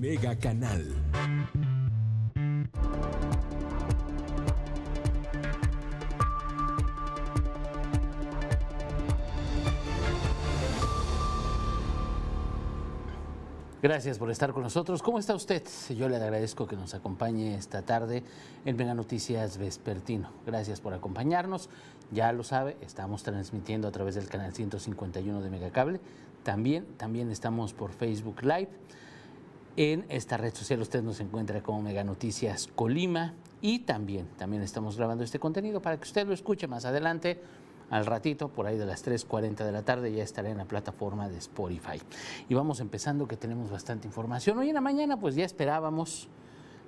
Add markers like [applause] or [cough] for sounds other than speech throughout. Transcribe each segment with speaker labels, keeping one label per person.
Speaker 1: Mega Canal.
Speaker 2: Gracias por estar con nosotros. ¿Cómo está usted? Yo le agradezco que nos acompañe esta tarde en Mega Noticias Vespertino. Gracias por acompañarnos. Ya lo sabe, estamos transmitiendo a través del canal 151 de Megacable. También, también estamos por Facebook Live. En esta red social usted nos encuentra como Mega Noticias Colima y también, también estamos grabando este contenido para que usted lo escuche más adelante al ratito, por ahí de las 3.40 de la tarde, ya estaré en la plataforma de Spotify. Y vamos empezando que tenemos bastante información. Hoy en la mañana pues ya esperábamos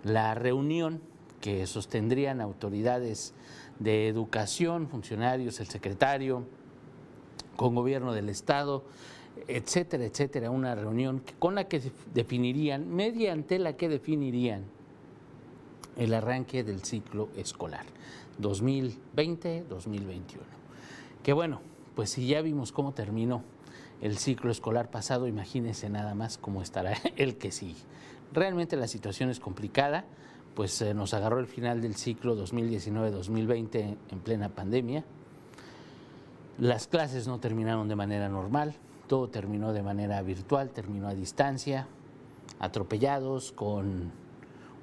Speaker 2: la reunión que sostendrían autoridades de educación, funcionarios, el secretario, con gobierno del Estado, etcétera, etcétera, una reunión con la que definirían, mediante la que definirían el arranque del ciclo escolar 2020-2021 que bueno, pues si ya vimos cómo terminó el ciclo escolar pasado, imagínense nada más cómo estará [laughs] el que sigue. Realmente la situación es complicada, pues eh, nos agarró el final del ciclo 2019-2020 en plena pandemia. Las clases no terminaron de manera normal, todo terminó de manera virtual, terminó a distancia, atropellados con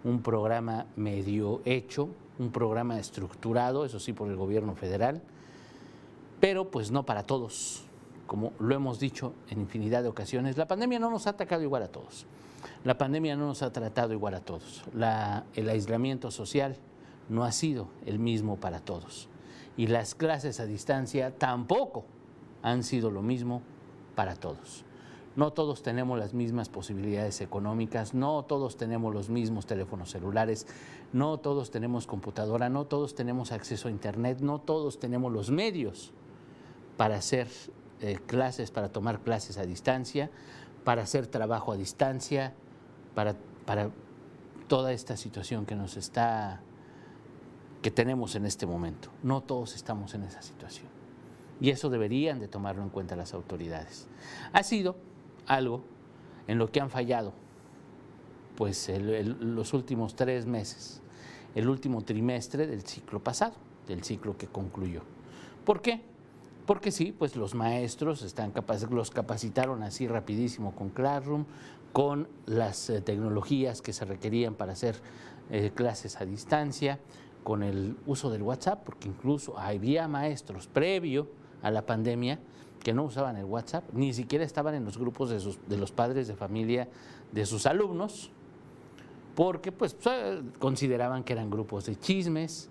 Speaker 2: un programa medio hecho, un programa estructurado, eso sí, por el gobierno federal pero pues no para todos. Como lo hemos dicho en infinidad de ocasiones, la pandemia no nos ha atacado igual a todos. La pandemia no nos ha tratado igual a todos. el aislamiento social no ha sido el mismo para todos. Y las clases a distancia tampoco han sido lo mismo para todos. No todos tenemos las mismas posibilidades económicas, no todos tenemos los mismos teléfonos celulares, no todos tenemos computadora, no todos tenemos acceso a Internet, no todos tenemos los medios para hacer eh, clases, para tomar clases a distancia, para hacer trabajo a distancia, para, para toda esta situación que nos está, que tenemos en este momento. No todos estamos en esa situación. Y eso deberían de tomarlo en cuenta las autoridades. Ha sido algo en lo que han fallado pues los últimos tres meses, el último trimestre del ciclo pasado, del ciclo que concluyó. ¿Por qué? Porque sí, pues los maestros están los capacitaron así rapidísimo con Classroom, con las eh, tecnologías que se requerían para hacer eh, clases a distancia, con el uso del WhatsApp, porque incluso había maestros previo a la pandemia que no usaban el WhatsApp, ni siquiera estaban en los grupos de, de los padres de familia de sus alumnos, porque pues consideraban que eran grupos de chismes,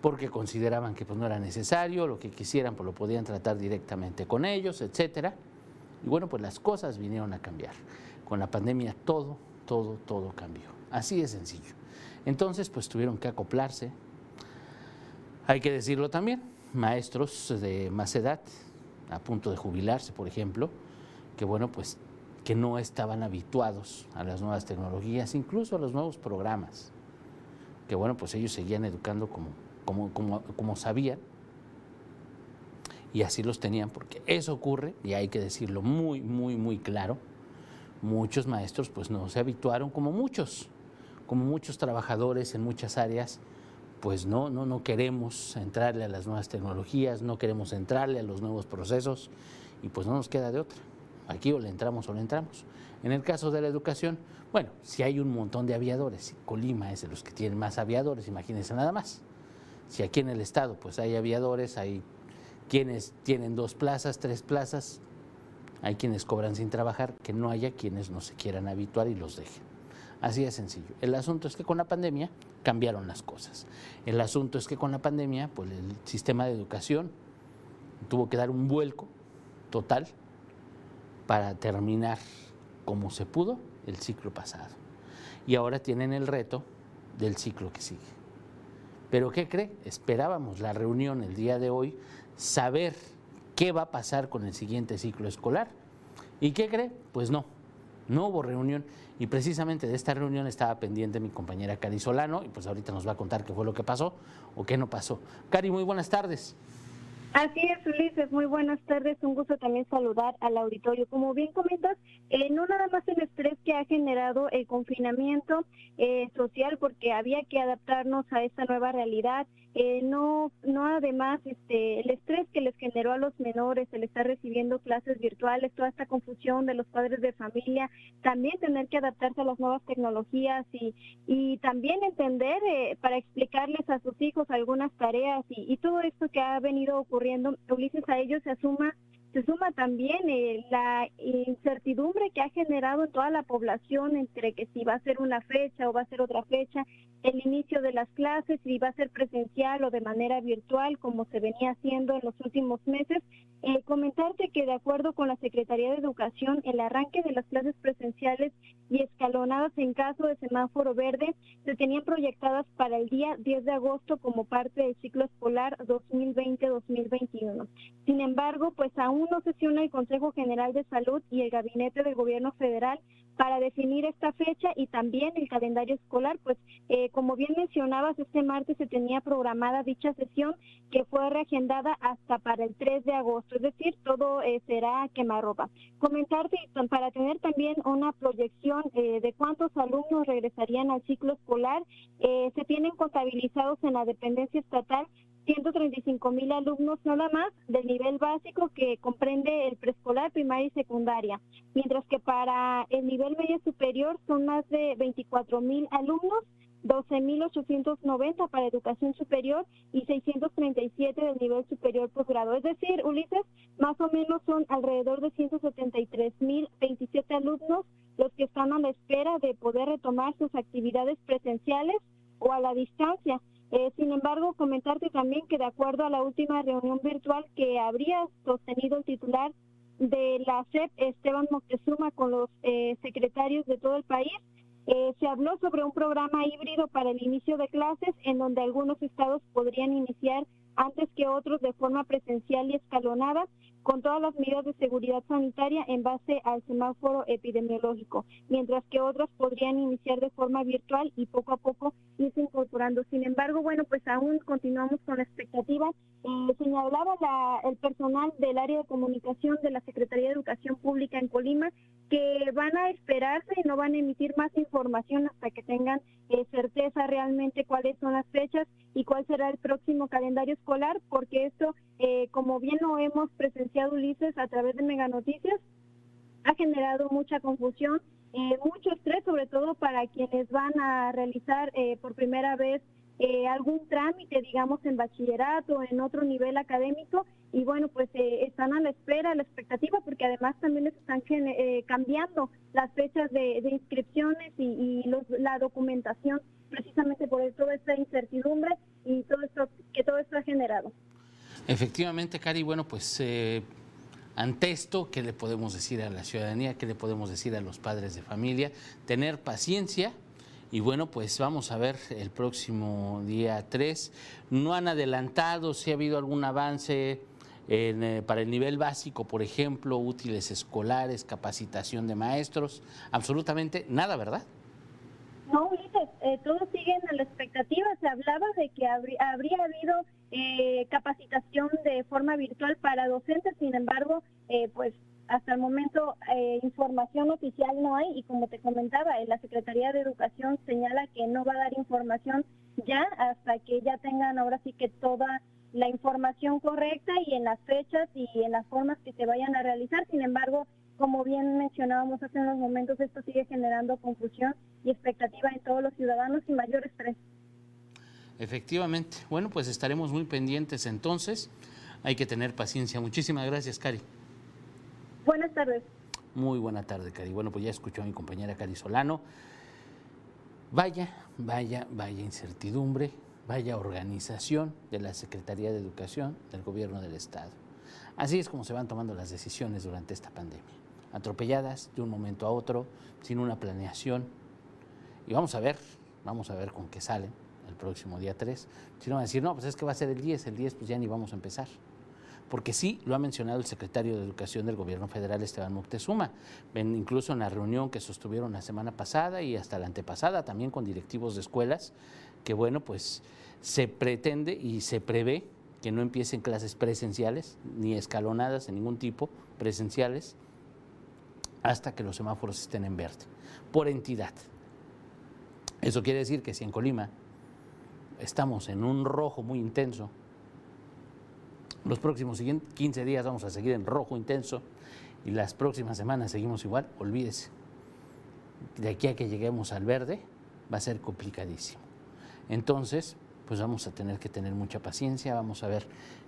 Speaker 2: porque consideraban que pues, no era necesario, lo que quisieran pues lo podían tratar directamente con ellos, etcétera. Y bueno, pues las cosas vinieron a cambiar. Con la pandemia todo, todo, todo cambió. Así de sencillo. Entonces, pues tuvieron que acoplarse. Hay que decirlo también, maestros de más edad, a punto de jubilarse, por ejemplo, que bueno, pues que no estaban habituados a las nuevas tecnologías, incluso a los nuevos programas, que bueno, pues ellos seguían educando como como, como, sabían, y así los tenían, porque eso ocurre, y hay que decirlo muy, muy, muy claro, muchos maestros pues no se habituaron como muchos, como muchos trabajadores en muchas áreas, pues no, no, no queremos entrarle a las nuevas tecnologías, no queremos entrarle a los nuevos procesos, y pues no nos queda de otra. Aquí o le entramos o le entramos. En el caso de la educación, bueno, si hay un montón de aviadores, Colima es de los que tienen más aviadores, imagínense nada más. Si aquí en el estado pues hay aviadores, hay quienes tienen dos plazas, tres plazas, hay quienes cobran sin trabajar, que no haya quienes no se quieran habituar y los dejen. Así de sencillo. El asunto es que con la pandemia cambiaron las cosas. El asunto es que con la pandemia, pues el sistema de educación tuvo que dar un vuelco total para terminar como se pudo el ciclo pasado. Y ahora tienen el reto del ciclo que sigue. Pero ¿qué cree? Esperábamos la reunión el día de hoy, saber qué va a pasar con el siguiente ciclo escolar. ¿Y qué cree? Pues no, no hubo reunión. Y precisamente de esta reunión estaba pendiente mi compañera Cari Solano, y pues ahorita nos va a contar qué fue lo que pasó o qué no pasó. Cari, muy buenas tardes.
Speaker 3: Así es, Ulises. Muy buenas tardes. Un gusto también saludar al auditorio. Como bien comentas, eh, no nada más el estrés que ha generado el confinamiento eh, social, porque había que adaptarnos a esta nueva realidad. Eh, no, no además este, el estrés que les generó a los menores, el estar recibiendo clases virtuales, toda esta confusión de los padres de familia, también tener que adaptarse a las nuevas tecnologías y, y también entender para explicarles a sus hijos algunas tareas y, y todo esto que ha venido ocurriendo Ulises, a ello se asuma se suma también eh, la incertidumbre que ha generado en toda la población entre que si va a ser una fecha o va a ser otra fecha, el inicio de las clases, si va a ser presencial o de manera virtual, como se venía haciendo en los últimos meses. Eh, comentarte que de acuerdo con la Secretaría de Educación, el arranque de las clases presenciales y escalonadas en caso de semáforo verde se tenían proyectadas para el día 10 de agosto como parte del ciclo escolar 2020-2021. Sin embargo, pues aún no sesiona el Consejo General de Salud y el Gabinete del Gobierno Federal para definir esta fecha y también el calendario escolar, pues eh, como bien mencionabas, este martes se tenía programada dicha sesión que fue reagendada hasta para el 3 de agosto, es decir, todo eh, será quemarropa. Comentarte para tener también una proyección eh, de cuántos alumnos regresarían al ciclo escolar, se tienen contabilizados en la dependencia estatal 135 mil alumnos nada más del nivel básico que comprende el preescolar, primaria y secundaria, mientras que para el nivel medio superior son más de 24 mil alumnos, 12.890 para educación superior y 637 del nivel superior posgrado. Es decir, Ulises, más o menos son alrededor de 173.027 alumnos los que están a la espera de poder retomar sus actividades presenciales o a la distancia. Eh, sin embargo, comentarte también que de acuerdo a la última reunión virtual que habría sostenido el titular de la SEP, Esteban Moctezuma, con los eh, secretarios de todo el país, eh, se habló sobre un programa híbrido para el inicio de clases en donde algunos estados podrían iniciar antes que otros de forma presencial y escalonada con todas las medidas de seguridad sanitaria en base al semáforo epidemiológico, mientras que otras podrían iniciar de forma virtual y poco a poco irse incorporando. Sin embargo, bueno, pues aún continuamos con la expectativa. Eh, señalaba la, el personal del área de comunicación de la Secretaría de Educación Pública en Colima que van a esperarse y no van a emitir más información hasta que tengan eh, certeza realmente cuáles son las fechas y cuál será el próximo calendario porque esto, eh, como bien lo hemos presenciado Ulises a través de Mega Noticias, ha generado mucha confusión, eh, mucho estrés, sobre todo para quienes van a realizar por primera vez eh, algún trámite, digamos, en bachillerato, en otro nivel académico, y bueno, pues eh, están a la espera, a la expectativa, porque además también les están eh, cambiando las fechas de, inscripciones y, la documentación, precisamente por toda esta incertidumbre y todo esto que todo esto ha generado.
Speaker 2: Efectivamente, Cari, bueno, pues ante esto, ¿qué le podemos decir a la ciudadanía? ¿Qué le podemos decir a los padres de familia? Tener paciencia, y bueno, pues vamos a ver el próximo día 3. No han adelantado si ha habido algún avance eh, para el nivel básico, por ejemplo, útiles escolares, capacitación de maestros. Absolutamente nada, ¿verdad?
Speaker 3: No, Ulises, eh, todos siguen a la expectativa. Se hablaba de que habría, habido eh, capacitación de forma virtual para docentes, sin embargo, eh, pues hasta el momento eh, información oficial no hay y como te comentaba, la Secretaría de Educación señala que no va a dar información ya hasta que ya tengan ahora sí que toda la información correcta y en las fechas y en las formas que se vayan a realizar. Sin embargo, como bien mencionábamos hace unos momentos, esto sigue generando confusión y expectativa en todos los ciudadanos y mayor estrés.
Speaker 2: Efectivamente. Bueno, pues estaremos muy pendientes entonces. Hay que tener paciencia. Muchísimas gracias, Cari.
Speaker 3: Buenas tardes.
Speaker 2: Muy buena tarde, Cari. Bueno, pues ya escuchó a mi compañera Cari Solano. Vaya, vaya, vaya incertidumbre, vaya organización de la Secretaría de Educación del Gobierno del Estado. Así es como se van tomando las decisiones durante esta pandemia. Atropelladas de un momento a otro, sin una planeación. Y vamos a ver, vamos a ver con qué salen el próximo día 3. Si no van a decir, no, pues es que va a ser el 10, el 10 pues ya ni vamos a empezar porque sí lo ha mencionado el secretario de Educación del Gobierno Federal, Esteban Moctezuma, incluso en la reunión que sostuvieron la semana pasada y hasta la antepasada también con directivos de escuelas, que bueno, pues se pretende y se prevé que no empiecen clases presenciales, ni escalonadas en ningún tipo, presenciales, hasta que los semáforos estén en verde, por entidad. Eso quiere decir que si en Colima estamos en un rojo muy intenso, los próximos 15 días vamos a seguir en rojo intenso y las próximas semanas seguimos igual, olvídese. De aquí a que lleguemos al verde va a ser complicadísimo. Entonces, pues vamos a tener que tener mucha paciencia, vamos a ver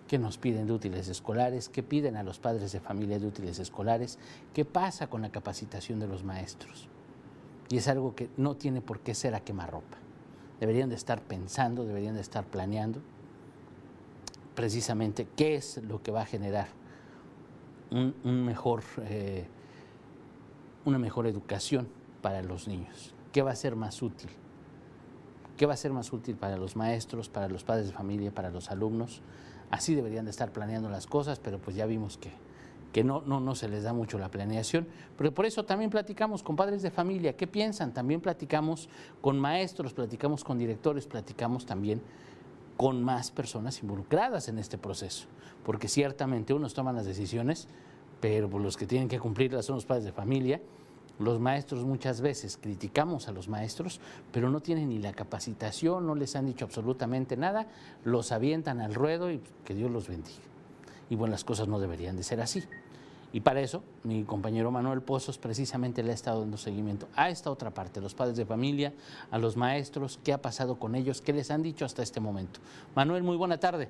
Speaker 2: qué nos piden de útiles escolares, qué piden a los padres de familia de útiles escolares, qué pasa con la capacitación de los maestros. Y es algo que no tiene por qué ser a quemarropa. Deberían de estar pensando, deberían de estar planeando precisamente qué es lo que va a generar un, mejor, eh, una mejor educación para los niños, qué va a ser más útil ¿Qué va a ser más útil para los maestros, para los padres de familia, para los alumnos? Así deberían de estar planeando las cosas, pero pues ya vimos que, que no, no, no se les da mucho la planeación. Pero por eso también platicamos con padres de familia, ¿qué piensan? También platicamos con maestros, platicamos con directores, platicamos también con más personas involucradas en este proceso, porque ciertamente unos toman las decisiones, pero pues, los que tienen que cumplirlas son los padres de familia los maestros muchas veces criticamos a los maestros, pero no tienen ni la capacitación, no les han dicho absolutamente nada, los avientan al ruedo y que Dios los bendiga. Y bueno, las cosas no deberían de ser así. Y para eso, mi compañero Manuel Pozos precisamente le ha estado dando seguimiento a esta otra parte, los padres de familia, a los maestros, qué ha pasado con ellos, qué les han dicho hasta este momento. Manuel, muy buena tarde.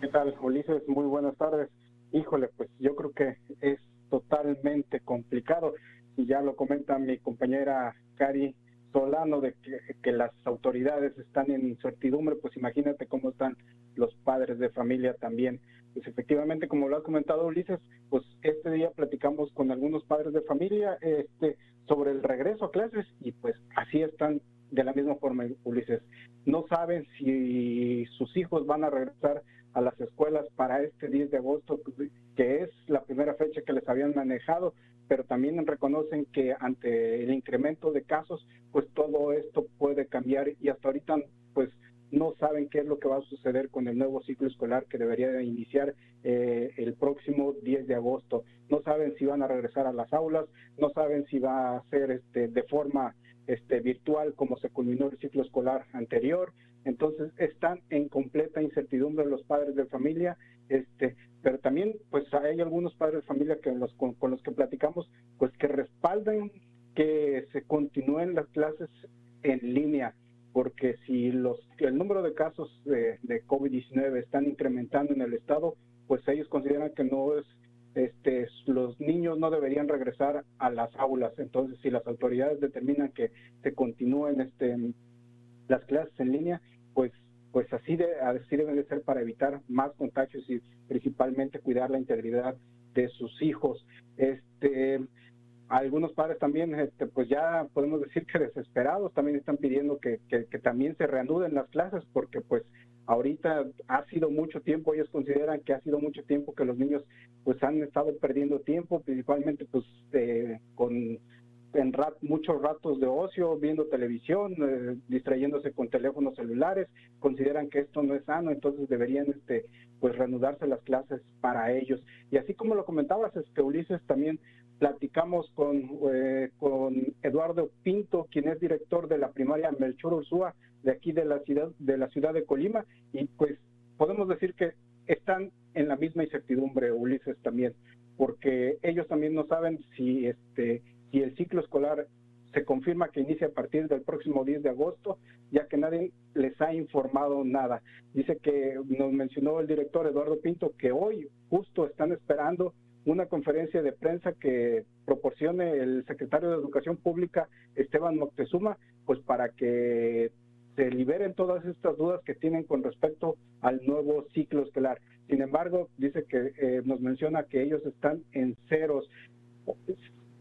Speaker 4: ¿Qué tal, Ulises? Muy buenas tardes. Híjole, pues yo creo que es totalmente complicado y ya lo comenta mi compañera Cari Solano de que, las autoridades están en incertidumbre, pues imagínate cómo están los padres de familia también. Pues efectivamente, como lo ha comentado Ulises, pues este día platicamos con algunos padres de familia este, sobre el regreso a clases y pues así están de la misma forma, Ulises. No saben si sus hijos van a regresar a las escuelas para este 10 de agosto, que es la primera fecha que les habían manejado, pero también reconocen que ante el incremento de casos, pues todo esto puede cambiar y hasta ahorita pues no saben qué es lo que va a suceder con el nuevo ciclo escolar que debería iniciar eh, el próximo 10 de agosto. No saben si van a regresar a las aulas, no saben si va a ser este, de forma este, virtual como se culminó el ciclo escolar anterior. Entonces están en completa incertidumbre los padres de familia este, pero también pues hay algunos padres de familia que los, con, los que platicamos pues que respaldan que se continúen las clases en línea porque si los el número de casos de, COVID-19 están incrementando en el estado pues ellos consideran que no es este, los niños no deberían regresar a las aulas. Entonces, si las autoridades determinan que se continúen este, las clases en línea, pues pues así, de, así debe de ser para evitar más contagios y principalmente cuidar la integridad de sus hijos. Este, algunos padres también, este, pues ya podemos decir que desesperados, también están pidiendo que, también se reanuden las clases porque pues ahorita ha sido mucho tiempo, ellos consideran que ha sido mucho tiempo que los niños pues han estado perdiendo tiempo, principalmente pues eh, con en muchos ratos de ocio, viendo televisión, eh, distrayéndose con teléfonos celulares, consideran que esto no es sano, entonces deberían este pues reanudarse las clases para ellos. Y así como lo comentabas, este Ulises, también platicamos con, eh, con Eduardo Pinto, quien es director de la primaria Melchor Ursúa de aquí de la ciudad de la ciudad de Colima y pues podemos decir que están en la misma incertidumbre Ulises también, porque ellos también no saben si este y el ciclo escolar se confirma que inicia a partir del próximo 10 de agosto, ya que nadie les ha informado nada. Dice que nos mencionó el director Eduardo Pinto que hoy justo están esperando una conferencia de prensa que proporcione el secretario de Educación Pública, Esteban Moctezuma, pues para que se liberen todas estas dudas que tienen con respecto al nuevo ciclo escolar. Sin embargo, dice que eh, nos menciona que ellos están en ceros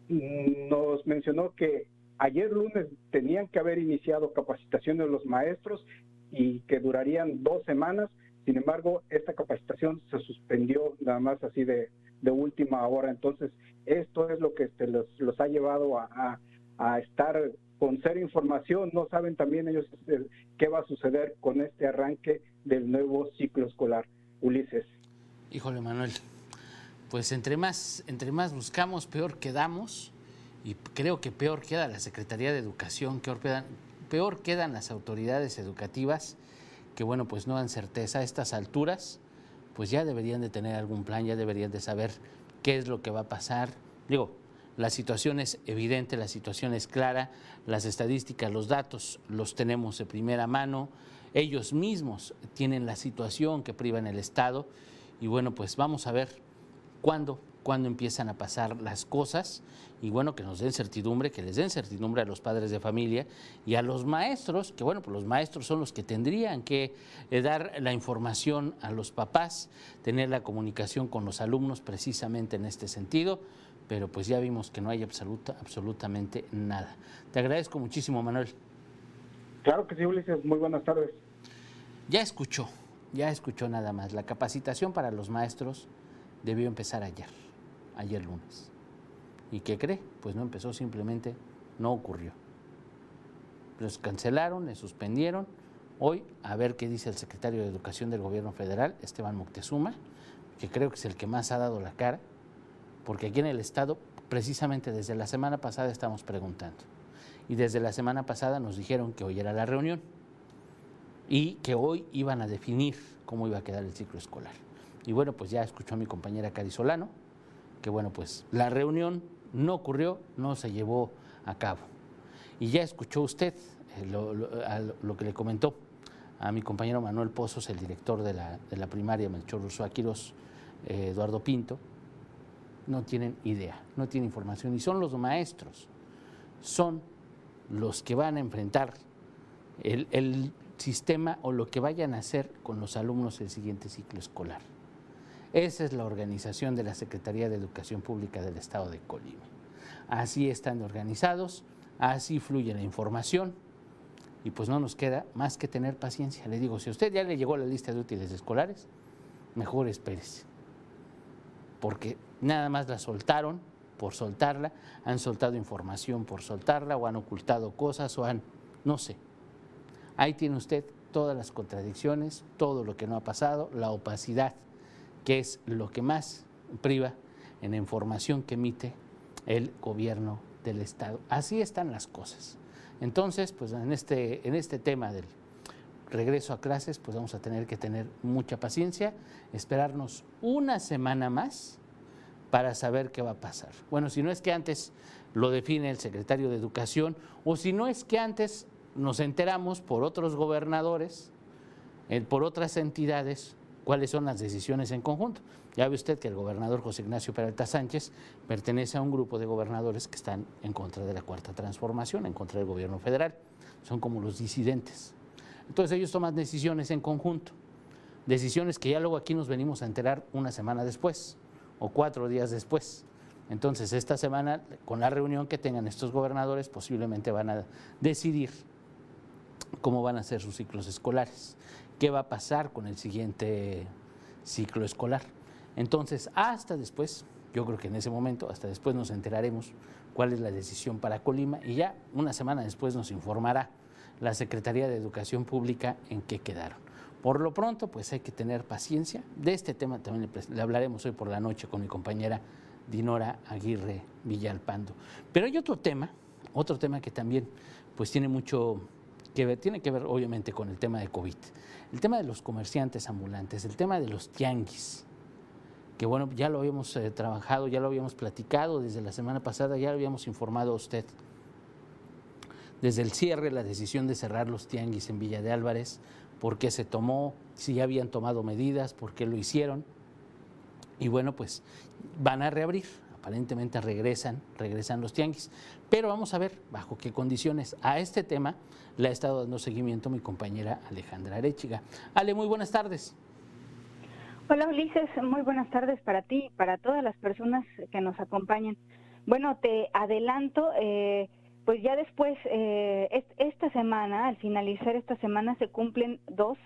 Speaker 4: nos mencionó que ayer lunes tenían que haber iniciado capacitación de los maestros y que durarían dos semanas. Sin embargo, esta capacitación se suspendió nada más así de, última hora. Entonces, esto es lo que este, los, ha llevado a, estar con cero información. No saben también ellos este, qué va a suceder con este arranque del nuevo ciclo escolar. Ulises.
Speaker 2: Híjole, Manuel, pues entre más, entre más buscamos, peor quedamos y creo que peor queda la Secretaría de Educación, peor quedan, peor quedan las autoridades educativas que, bueno, pues no dan certeza a estas alturas, pues ya deberían de tener algún plan, ya deberían de saber qué es lo que va a pasar. Digo, la situación es evidente, la situación es clara, las estadísticas, los datos los tenemos de primera mano, ellos mismos tienen la situación que priva en el Estado y bueno, pues vamos a ver cuándo, cuándo empiezan a pasar las cosas y bueno, que nos den certidumbre, que les den certidumbre a los padres de familia y a los maestros, que bueno, pues los maestros son los que tendrían que eh, dar la información a los papás, tener la comunicación con los alumnos precisamente en este sentido pero pues ya vimos que no hay absoluta, absolutamente nada. Te agradezco muchísimo, Manuel.
Speaker 4: Claro que sí, Ulises. Muy buenas tardes.
Speaker 2: Ya escuchó, ya escuchó nada más. La capacitación para los maestros debió empezar ayer, ayer lunes. ¿Y qué cree? Pues no empezó, simplemente no ocurrió. Los cancelaron, les suspendieron. Hoy, a ver qué dice el secretario de Educación del Gobierno Federal, Esteban Moctezuma, que creo que es el que más ha dado la cara porque aquí en el Estado, precisamente desde la semana pasada estamos preguntando. Y desde la semana pasada nos dijeron que hoy era la reunión y que hoy iban a definir cómo iba a quedar el ciclo escolar. Y bueno, pues ya escuchó a mi compañera Cari Solano, que bueno, pues la reunión no ocurrió, no se llevó a cabo. Y ya escuchó usted eh, lo, que le comentó a mi compañero Manuel Pozos, el director de la, primaria Melchor Russo Aquiros, eh, Eduardo Pinto, no tienen idea, no tienen información y son los maestros, son los que van a enfrentar el, sistema o lo que vayan a hacer con los alumnos el siguiente ciclo escolar. Esa es la organización de la Secretaría de Educación Pública del Estado de Colima. Así están organizados, así fluye la información y pues no nos queda más que tener paciencia. Le digo, si a usted ya le llegó la lista de útiles escolares, mejor espérese porque nada más la soltaron por soltarla, han soltado información por soltarla o han ocultado cosas o han, no sé. Ahí tiene usted todas las contradicciones, todo lo que no ha pasado, la opacidad, que es lo que más priva en la información que emite el gobierno del Estado. Así están las cosas. Entonces, pues en este, en este tema del regreso a clases, pues vamos a tener que tener mucha paciencia, esperarnos una semana más para saber qué va a pasar. Bueno, si no es que antes lo define el secretario de Educación, o si no es que antes nos enteramos por otros gobernadores, eh, por otras entidades, cuáles son las decisiones en conjunto. Ya ve usted que el gobernador José Ignacio Peralta Sánchez pertenece a un grupo de gobernadores que están en contra de la cuarta transformación, en contra del gobierno federal. Son como los disidentes. Entonces ellos toman decisiones en conjunto, decisiones que ya luego aquí nos venimos a enterar una semana después o cuatro días después. Entonces esta semana, con la reunión que tengan estos gobernadores, posiblemente van a decidir cómo van a ser sus ciclos escolares, qué va a pasar con el siguiente ciclo escolar. Entonces, hasta después, yo creo que en ese momento, hasta después nos enteraremos cuál es la decisión para Colima y ya una semana después nos informará la Secretaría de Educación Pública en qué quedaron. Por lo pronto, pues hay que tener paciencia. De este tema también le, hablaremos hoy por la noche con mi compañera Dinora Aguirre Villalpando. Pero hay otro tema, otro tema que también pues tiene mucho que tiene que ver obviamente con el tema de COVID. El tema de los comerciantes ambulantes, el tema de los tianguis, que bueno, ya lo habíamos eh, trabajado, ya lo habíamos platicado desde la semana pasada, ya lo habíamos informado a usted desde el cierre, la decisión de cerrar los tianguis en Villa de Álvarez, por qué se tomó, si ya habían tomado medidas, por qué lo hicieron. Y bueno, pues van a reabrir, aparentemente regresan, regresan los tianguis. Pero vamos a ver bajo qué condiciones. A este tema le ha estado dando seguimiento mi compañera Alejandra Arechiga. Ale, muy buenas tardes.
Speaker 1: Hola Ulises, muy buenas tardes para ti y para todas las personas que nos acompañan. Bueno, te adelanto, eh, pues ya después, eh, esta semana, al finalizar esta semana, se cumplen dos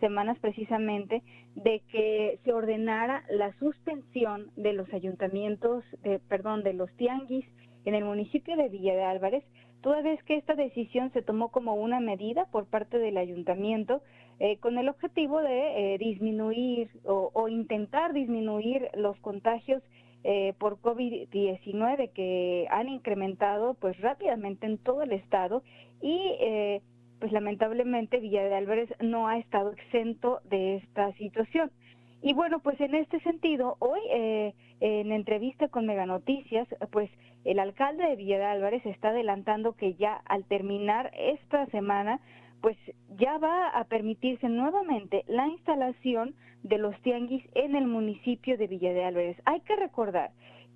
Speaker 1: semanas precisamente de que se ordenara la suspensión de los ayuntamientos, de, perdón, de los tianguis en el municipio de Villa de Álvarez, toda vez que esta decisión se tomó como una medida por parte del ayuntamiento eh, con el objetivo de eh, disminuir o, intentar disminuir los contagios eh, por COVID-19 que han incrementado pues rápidamente en todo el estado y pues lamentablemente Villa de Álvarez no ha estado exento de esta situación. Y bueno, pues en este sentido, hoy en entrevista con Mega Noticias, pues el alcalde de Villa de Álvarez está adelantando que ya al terminar esta semana pues ya va a permitirse nuevamente la instalación de los tianguis en el municipio de Villa de Álvarez. Hay que recordar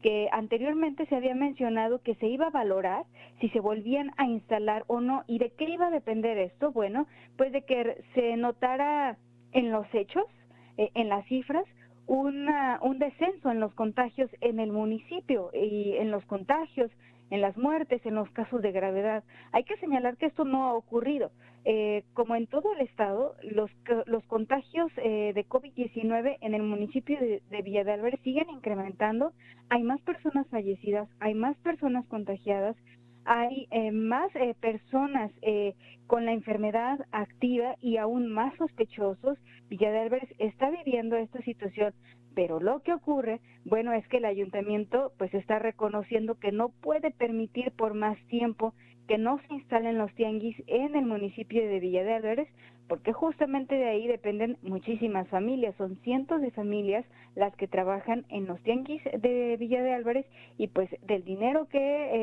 Speaker 1: que anteriormente se había mencionado que se iba a valorar si se volvían a instalar o no. ¿Y de qué iba a depender esto? Bueno, pues de que se notara en los hechos, eh, en las cifras, una, un descenso en los contagios en el municipio y en los contagios, en las muertes, en los casos de gravedad. Hay que señalar que esto no ha ocurrido. Eh, como en todo el estado, los, los contagios eh, de COVID-19 en el municipio de, de Villa de siguen incrementando. Hay más personas fallecidas, hay más personas contagiadas, hay eh, más personas con la enfermedad activa y aún más sospechosos. Villa de está viviendo esta situación pero lo que ocurre, bueno, es que el ayuntamiento pues está reconociendo que no puede permitir por más tiempo que no se instalen los tianguis en el municipio de Villa de Álvarez, porque justamente de ahí dependen muchísimas familias, son cientos de familias las que trabajan en los tianguis de Villa de Álvarez y pues del dinero que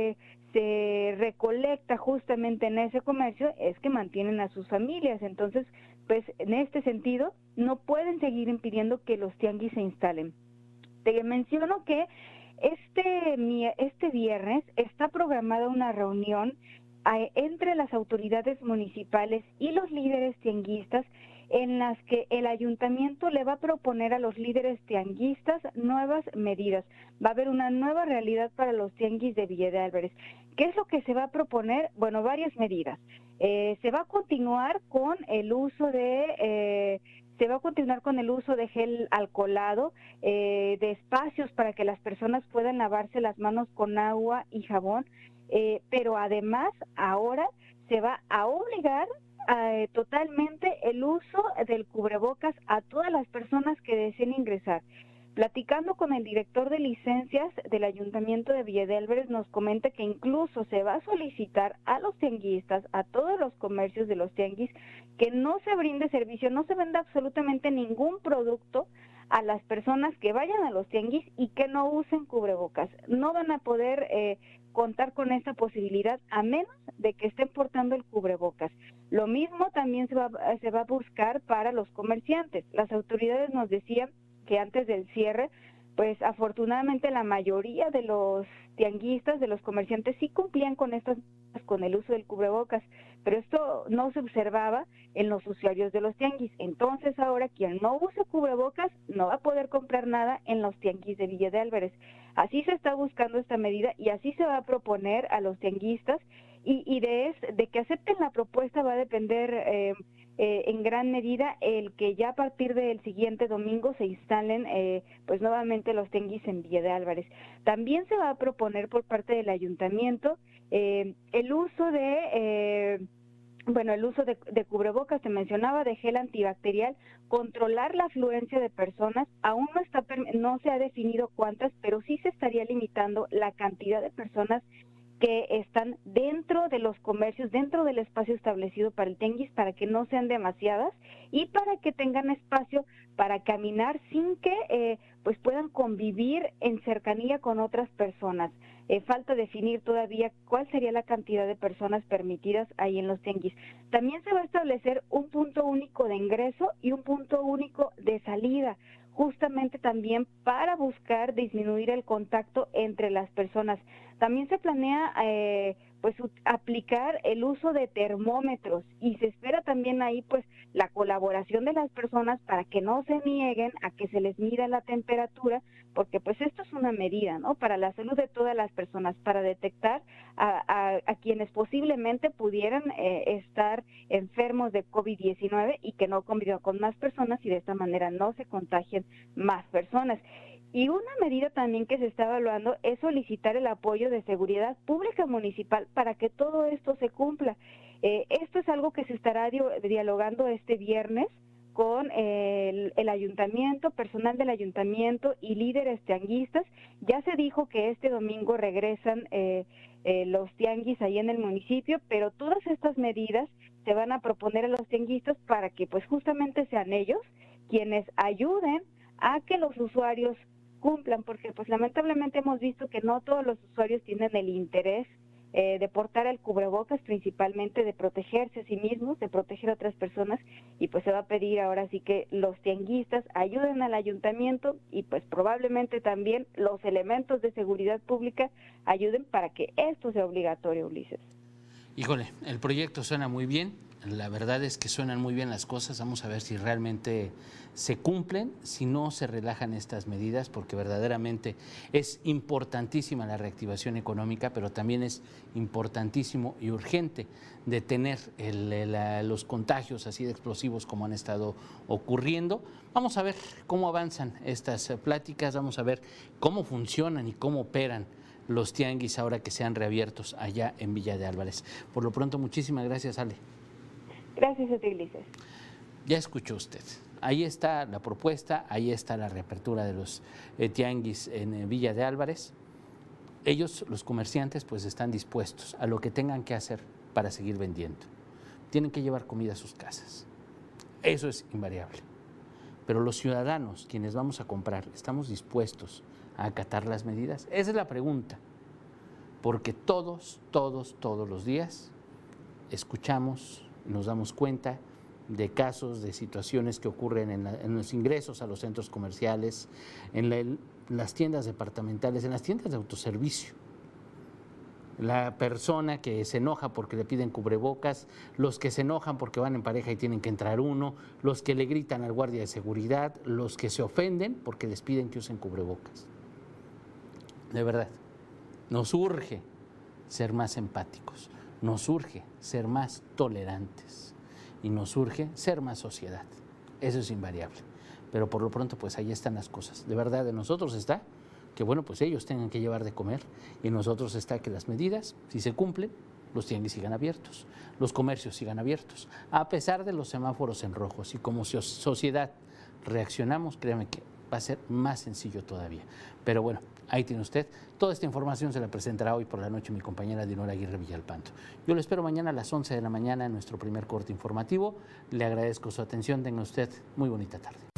Speaker 1: eh, se recolecta justamente en ese comercio es que mantienen a sus familias. Entonces, pues en este sentido, no pueden seguir impidiendo que los tianguis se instalen. Te menciono que este, este viernes está programada una reunión entre las autoridades municipales y los líderes tianguistas en las que el ayuntamiento le va a proponer a los líderes tianguistas nuevas medidas. Va a haber una nueva realidad para los tianguis de Villa de. ¿Qué es lo que se va a proponer? Bueno, varias medidas. Eh, se va a continuar con el uso de eh, se va a continuar con el uso de gel alcoholado, eh, de espacios para que las personas puedan lavarse las manos con agua y jabón, pero además ahora se va a obligar totalmente el uso del cubrebocas a todas las personas que deseen ingresar. Platicando con el director de licencias del Ayuntamiento de Villa de Álvarez, nos comenta que incluso se va a solicitar a los tianguistas, a todos los comercios de los tianguis, que no se brinde servicio, no se venda absolutamente ningún producto a las personas que vayan a los tianguis y que no usen cubrebocas. No van a poder eh, contar con esta posibilidad a menos de que estén portando el cubrebocas. Lo mismo también se va, se va a buscar para los comerciantes. Las autoridades nos decían que antes del cierre, pues afortunadamente la mayoría de los tianguistas, de los comerciantes, sí cumplían con estas con el uso del cubrebocas, pero esto no se observaba en los usuarios de los tianguis. Entonces ahora quien no use cubrebocas no va a poder comprar nada en los tianguis de Villa de Álvarez. Así se está buscando esta medida y así se va a proponer a los tianguistas y, y de, de que acepten la propuesta va a depender eh, eh, en gran medida el que ya a partir del siguiente domingo se instalen eh, pues nuevamente los tenguis en Villa de Álvarez. También se va a proponer por parte del ayuntamiento eh, el uso de bueno, el uso de, de, cubrebocas, se mencionaba, de gel antibacterial, controlar la afluencia de personas, aún no, está, no se ha definido cuántas, pero sí se estaría limitando la cantidad de personas que están dentro de los comercios, dentro del espacio establecido para el tenguis, para que no sean demasiadas y para que tengan espacio para caminar sin que eh, pues puedan convivir en cercanía con otras personas. Eh, falta definir todavía cuál sería la cantidad de personas permitidas ahí en los tenguis. También se va a establecer un punto único de ingreso y un punto único de salida justamente también para buscar disminuir el contacto entre las personas. También se planea eh, pues aplicar el uso de termómetros. Y se espera también ahí pues la colaboración de las personas para que no se nieguen a que se les mida la temperatura porque pues esto es una medida no para la salud de todas las personas para detectar a, a, quienes posiblemente pudieran eh, estar enfermos de COVID-19 y que no convivan con más personas y de esta manera no se contagien más personas Y una medida también que se está evaluando es solicitar el apoyo de seguridad pública municipal para que todo esto se cumpla. Eh, esto es algo que se estará dialogando este viernes con el, ayuntamiento, personal del ayuntamiento y líderes tianguistas. Ya se dijo que este domingo regresan eh, eh, los tianguis ahí en el municipio, pero todas estas medidas se van a proponer a los tianguistas para que pues justamente sean ellos quienes ayuden a que los usuarios cumplan, porque pues lamentablemente hemos visto que no todos los usuarios tienen el interés eh, de portar el cubrebocas, principalmente de protegerse a sí mismos, de proteger a otras personas, y pues se va a pedir ahora sí que los tianguistas ayuden al ayuntamiento y pues probablemente también los elementos de seguridad pública ayuden para que esto sea obligatorio, Ulises.
Speaker 2: Híjole, el proyecto suena muy bien, la verdad es que suenan muy bien las cosas, vamos a ver si realmente se cumplen, si no se relajan estas medidas, porque verdaderamente es importantísima la reactivación económica, pero también es importantísimo y urgente detener los contagios así de explosivos como han estado ocurriendo. Vamos a ver cómo avanzan estas pláticas, vamos a ver cómo funcionan y cómo operan los tianguis ahora que sean reabiertos allá en Villa de Álvarez. Por lo pronto, muchísimas gracias, Ale.
Speaker 1: Gracias a ti,
Speaker 2: Ya escuchó usted. Ahí está la propuesta, ahí está la reapertura de los eh, tianguis en eh, Villa de Álvarez. Ellos, los comerciantes, pues están dispuestos a lo que tengan que hacer para seguir vendiendo. Tienen que llevar comida a sus casas. Eso es invariable. Pero los ciudadanos, quienes vamos a comprar, ¿estamos dispuestos a acatar las medidas? Esa es la pregunta. Porque todos, todos, todos los días escuchamos, nos damos cuenta de casos, de situaciones que ocurren en, los ingresos a los centros comerciales, en, las tiendas departamentales, en las tiendas de autoservicio. La persona que se enoja porque le piden cubrebocas, los que se enojan porque van en pareja y tienen que entrar uno, los que le gritan al guardia de seguridad, los que se ofenden porque les piden que usen cubrebocas. De verdad, nos urge ser más empáticos, nos urge ser más tolerantes y nos surge ser más sociedad. Eso es invariable. Pero por lo pronto, pues ahí están las cosas. De verdad, de nosotros está que, bueno, pues ellos tengan que llevar de comer y en nosotros está que las medidas, si se cumplen, los tianguis sigan abiertos, los comercios sigan abiertos, a pesar de los semáforos en rojos. Y como sociedad reaccionamos, créame que va a ser más sencillo todavía. Pero bueno, ahí tiene usted. Toda esta información se la presentará hoy por la noche mi compañera Dinora Aguirre Villalpanto. Yo lo espero mañana a las 11 de la mañana en nuestro primer corte informativo. Le agradezco su atención. Tenga usted muy bonita tarde.